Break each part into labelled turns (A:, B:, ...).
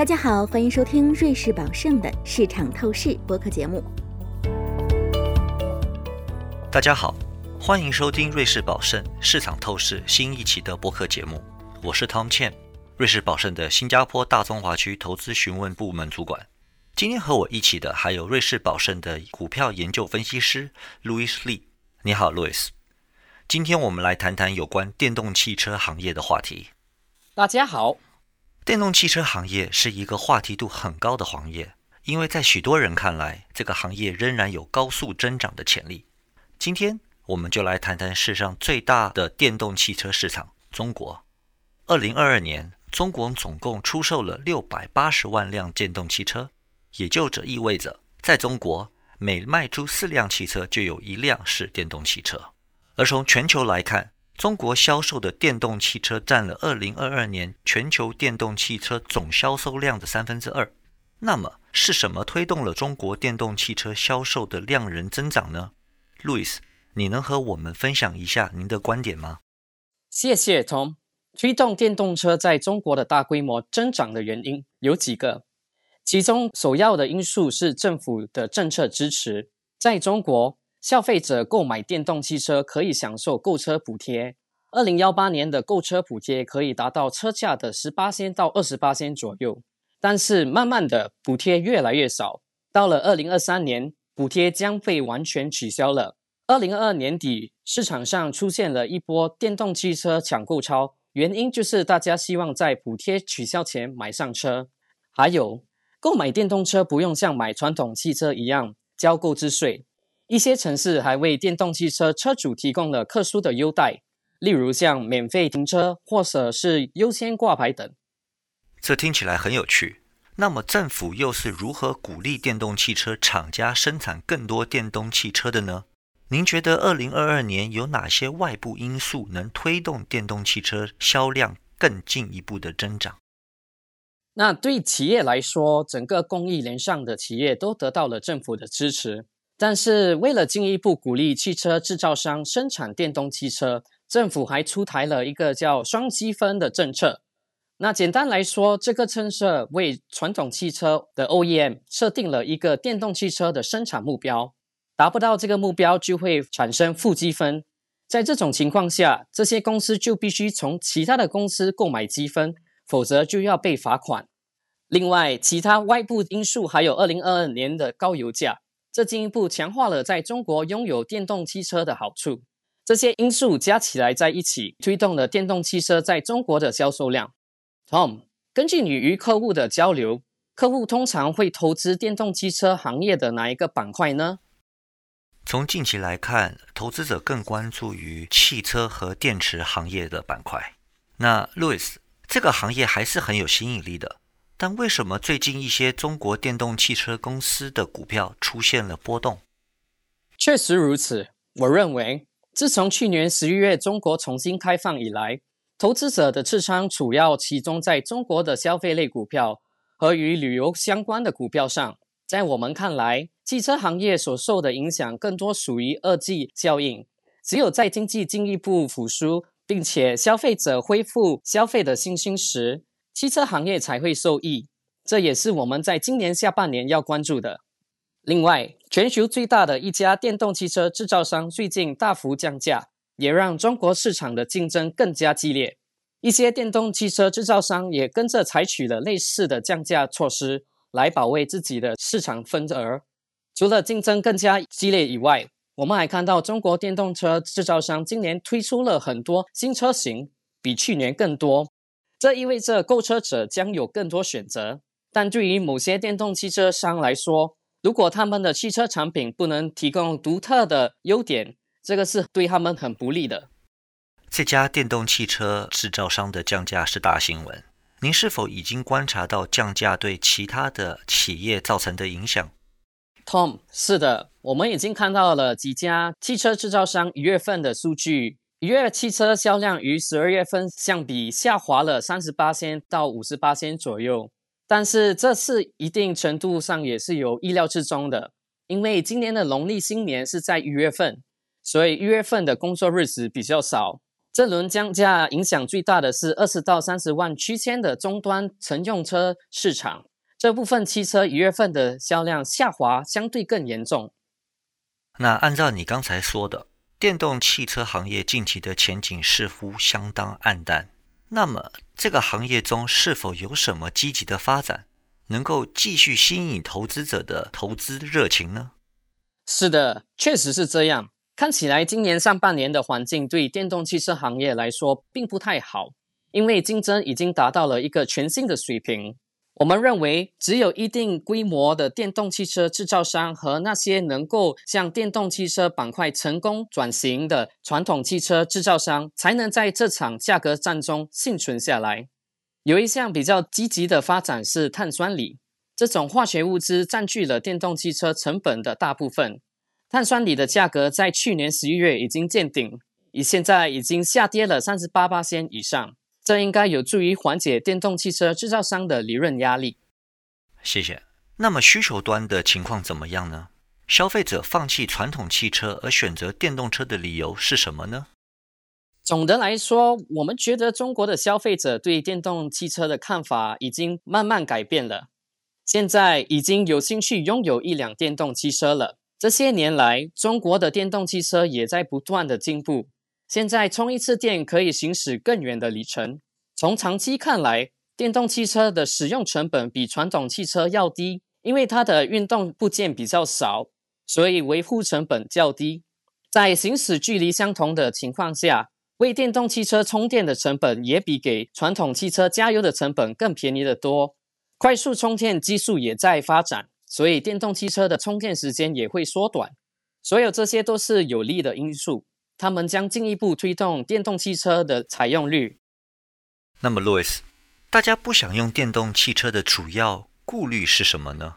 A: 大家好，欢迎收听瑞士宝盛的市场透视播客节目。
B: 大家好，欢迎收听瑞士宝盛市场透视新一期的播客节目。我是 Tom Chen，瑞士宝盛的新加坡大中华区投资询问部门主管。今天和我一起的还有瑞士宝盛的股票研究分析师 Louis Lee。你好，Louis。今天我们来谈谈有关电动汽车行业的话题。
C: 大家好。
B: 电动汽车行业是一个话题度很高的行业，因为在许多人看来，这个行业仍然有高速增长的潜力。今天我们就来谈谈世上最大的电动汽车市场——中国。二零二二年，中国总共出售了六百八十万辆电动汽车，也就这意味着，在中国每卖出四辆汽车就有一辆是电动汽车。而从全球来看，中国销售的电动汽车占了2022年全球电动汽车总销售量的三分之二。那么，是什么推动了中国电动汽车销售的量人增长呢？路易斯，你能和我们分享一下您的观点吗？
C: 谢谢 Tom。推动电动车在中国的大规模增长的原因有几个，其中首要的因素是政府的政策支持。在中国。消费者购买电动汽车可以享受购车补贴。二零幺八年的购车补贴可以达到车价的十八仙到二十八仙左右，但是慢慢的补贴越来越少。到了二零二三年，补贴将被完全取消了。二零二二年底，市场上出现了一波电动汽车抢购潮，原因就是大家希望在补贴取消前买上车。还有，购买电动车不用像买传统汽车一样交购置税。一些城市还为电动汽车车主提供了特殊的优待，例如像免费停车或者是优先挂牌等。
B: 这听起来很有趣。那么政府又是如何鼓励电动汽车厂家生产更多电动汽车的呢？您觉得二零二二年有哪些外部因素能推动电动汽车销量更进一步的增长？
C: 那对企业来说，整个供应链上的企业都得到了政府的支持。但是，为了进一步鼓励汽车制造商生产电动汽车，政府还出台了一个叫“双积分”的政策。那简单来说，这个政策为传统汽车的 OEM 设定了一个电动汽车的生产目标，达不到这个目标就会产生负积分。在这种情况下，这些公司就必须从其他的公司购买积分，否则就要被罚款。另外，其他外部因素还有2022年的高油价。这进一步强化了在中国拥有电动汽车的好处。这些因素加起来在一起，推动了电动汽车在中国的销售量。Tom，根据你与客户的交流，客户通常会投资电动汽车行业的哪一个板块呢？
B: 从近期来看，投资者更关注于汽车和电池行业的板块。那 Louis，这个行业还是很有吸引力的。但为什么最近一些中国电动汽车公司的股票出现了波动？
C: 确实如此。我认为，自从去年十一月中国重新开放以来，投资者的持仓主要集中在中国的消费类股票和与旅游相关的股票上。在我们看来，汽车行业所受的影响更多属于二季效应。只有在经济进一步复苏，并且消费者恢复消费的信心时，汽车行业才会受益，这也是我们在今年下半年要关注的。另外，全球最大的一家电动汽车制造商最近大幅降价，也让中国市场的竞争更加激烈。一些电动汽车制造商也跟着采取了类似的降价措施，来保卫自己的市场份额。除了竞争更加激烈以外，我们还看到中国电动车制造商今年推出了很多新车型，比去年更多。这意味着购车者将有更多选择，但对于某些电动汽车商来说，如果他们的汽车产品不能提供独特的优点，这个是对他们很不利的。
B: 这家电动汽车制造商的降价是大新闻。您是否已经观察到降价对其他的企业造成的影响
C: ？Tom，是的，我们已经看到了几家汽车制造商一月份的数据。一月汽车销量与十二月份相比下滑了三十八千到五十八千左右，但是这是一定程度上也是有意料之中的，因为今年的农历新年是在一月份，所以一月份的工作日子比较少。这轮降价影响最大的是二十到三十万区间的终端乘用车市场，这部分汽车一月份的销量下滑相对更严重。
B: 那按照你刚才说的，电动汽车行业近期的前景似乎相当暗淡。那么，这个行业中是否有什么积极的发展，能够继续吸引投资者的投资热情呢？
C: 是的，确实是这样。看起来今年上半年的环境对电动汽车行业来说并不太好，因为竞争已经达到了一个全新的水平。我们认为，只有一定规模的电动汽车制造商和那些能够向电动汽车板块成功转型的传统汽车制造商，才能在这场价格战中幸存下来。有一项比较积极的发展是碳酸锂，这种化学物质占据了电动汽车成本的大部分。碳酸锂的价格在去年十一月已经见顶，以现在已经下跌了三十八八仙以上。这应该有助于缓解电动汽车制造商的利润压力。
B: 谢谢。那么需求端的情况怎么样呢？消费者放弃传统汽车而选择电动车的理由是什么呢？
C: 总的来说，我们觉得中国的消费者对电动汽车的看法已经慢慢改变了。现在已经有兴趣拥有一辆电动汽车了。这些年来，中国的电动汽车也在不断的进步。现在充一次电可以行驶更远的里程。从长期看来，电动汽车的使用成本比传统汽车要低，因为它的运动部件比较少，所以维护成本较低。在行驶距离相同的情况下，为电动汽车充电的成本也比给传统汽车加油的成本更便宜得多。快速充电技术也在发展，所以电动汽车的充电时间也会缩短。所有这些都是有利的因素。他们将进一步推动电动汽车的采用率。
B: 那么，，Louis，，大家不想用电动汽车的主要顾虑是什么呢？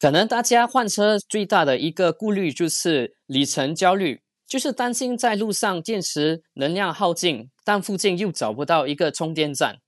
C: 可能大家换车最大的一个顾虑就是里程焦虑，就是担心在路上电池能量耗尽，但附近又找不到一个充电站。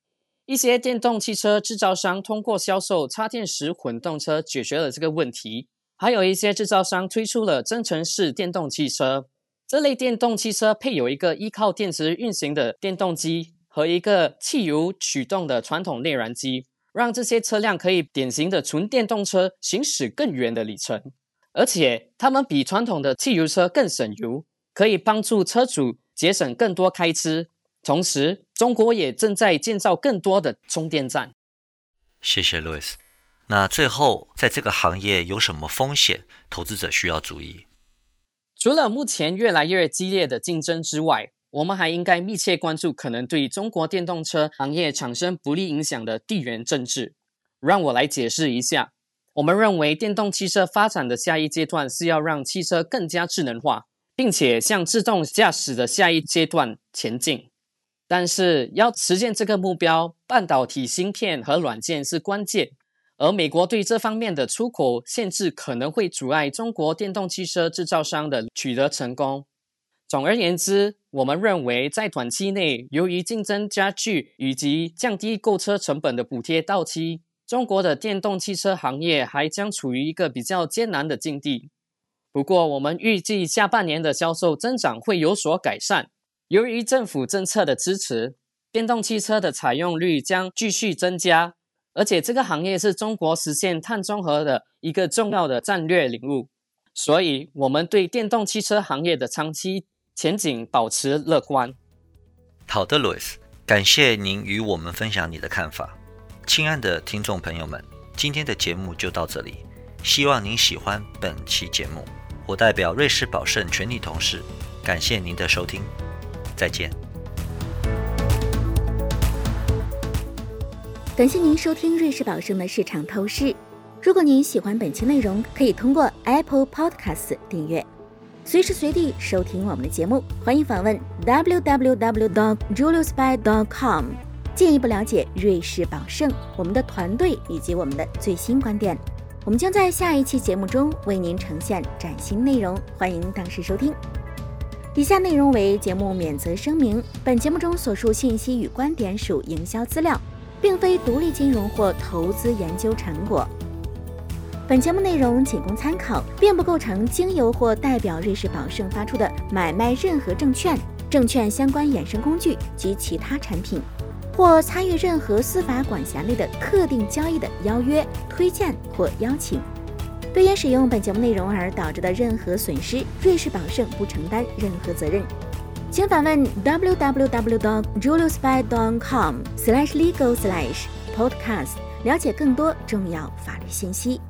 C: 一些电动汽车制造商通过销售插电式混动车解决了这个问题，还有一些制造商推出了增程式电动汽车。这类电动汽车配有一个依靠电池运行的电动机和一个汽油驱动的传统内燃机，让这些车辆可以典型的纯电动车行驶更远的里程，而且它们比传统的汽油车更省油，可以帮助车主节省更多开支。同时，中国也正在建造更多的充电站。
B: 谢谢 Louis。那最后，在这个行业有什么风险，投资者需要注意？
C: 除了目前越来越激烈的竞争之外，我们还应该密切关注可能对中国电动车行业产生不利影响的地缘政治。让我来解释一下。我们认为，电动汽车发展的下一阶段是要让汽车更加智能化，并且向自动驾驶的下一阶段前进。但是，要实现这个目标，半导体芯片和软件是关键。而美国对这方面的出口限制可能会阻碍中国电动汽车制造商的取得成功。总而言之，我们认为在短期内，由于竞争加剧以及降低购车成本的补贴到期，中国的电动汽车行业还将处于一个比较艰难的境地。不过，我们预计下半年的销售增长会有所改善。由于政府政策的支持，电动汽车的采用率将继续增加。而且这个行业是中国实现碳中和的一个重要的战略领域，所以我们对电动汽车行业的长期前景保持乐观。
B: 好的，路易斯，感谢您与我们分享你的看法。亲爱的听众朋友们，今天的节目就到这里，希望您喜欢本期节目。我代表瑞士宝盛全体同事，感谢您的收听，再见。
A: 感谢您收听瑞士宝盛的市场透视。如果您喜欢本期内容，可以通过 Apple Podcasts 订阅，随时随地收听我们的节目。欢迎访问 www.juliusby.com，进一步了解瑞士宝盛、我们的团队以及我们的最新观点。我们将在下一期节目中为您呈现崭新内容，欢迎当时收听。以下内容为节目免责声明：本节目中所述信息与观点属营销资料。并非独立金融或投资研究成果。本节目内容仅供参考，并不构成经由或代表瑞士宝盛发出的买卖任何证券。证券相关衍生工具及其他产品，或参与任何司法管辖内的特定交易的邀约、推荐或邀请。对因使用本节目内容而导致的任何损失，瑞士宝盛不承担任何责任。请访问 www.juliusby.com/legal/podcast，了解更多重要法律信息。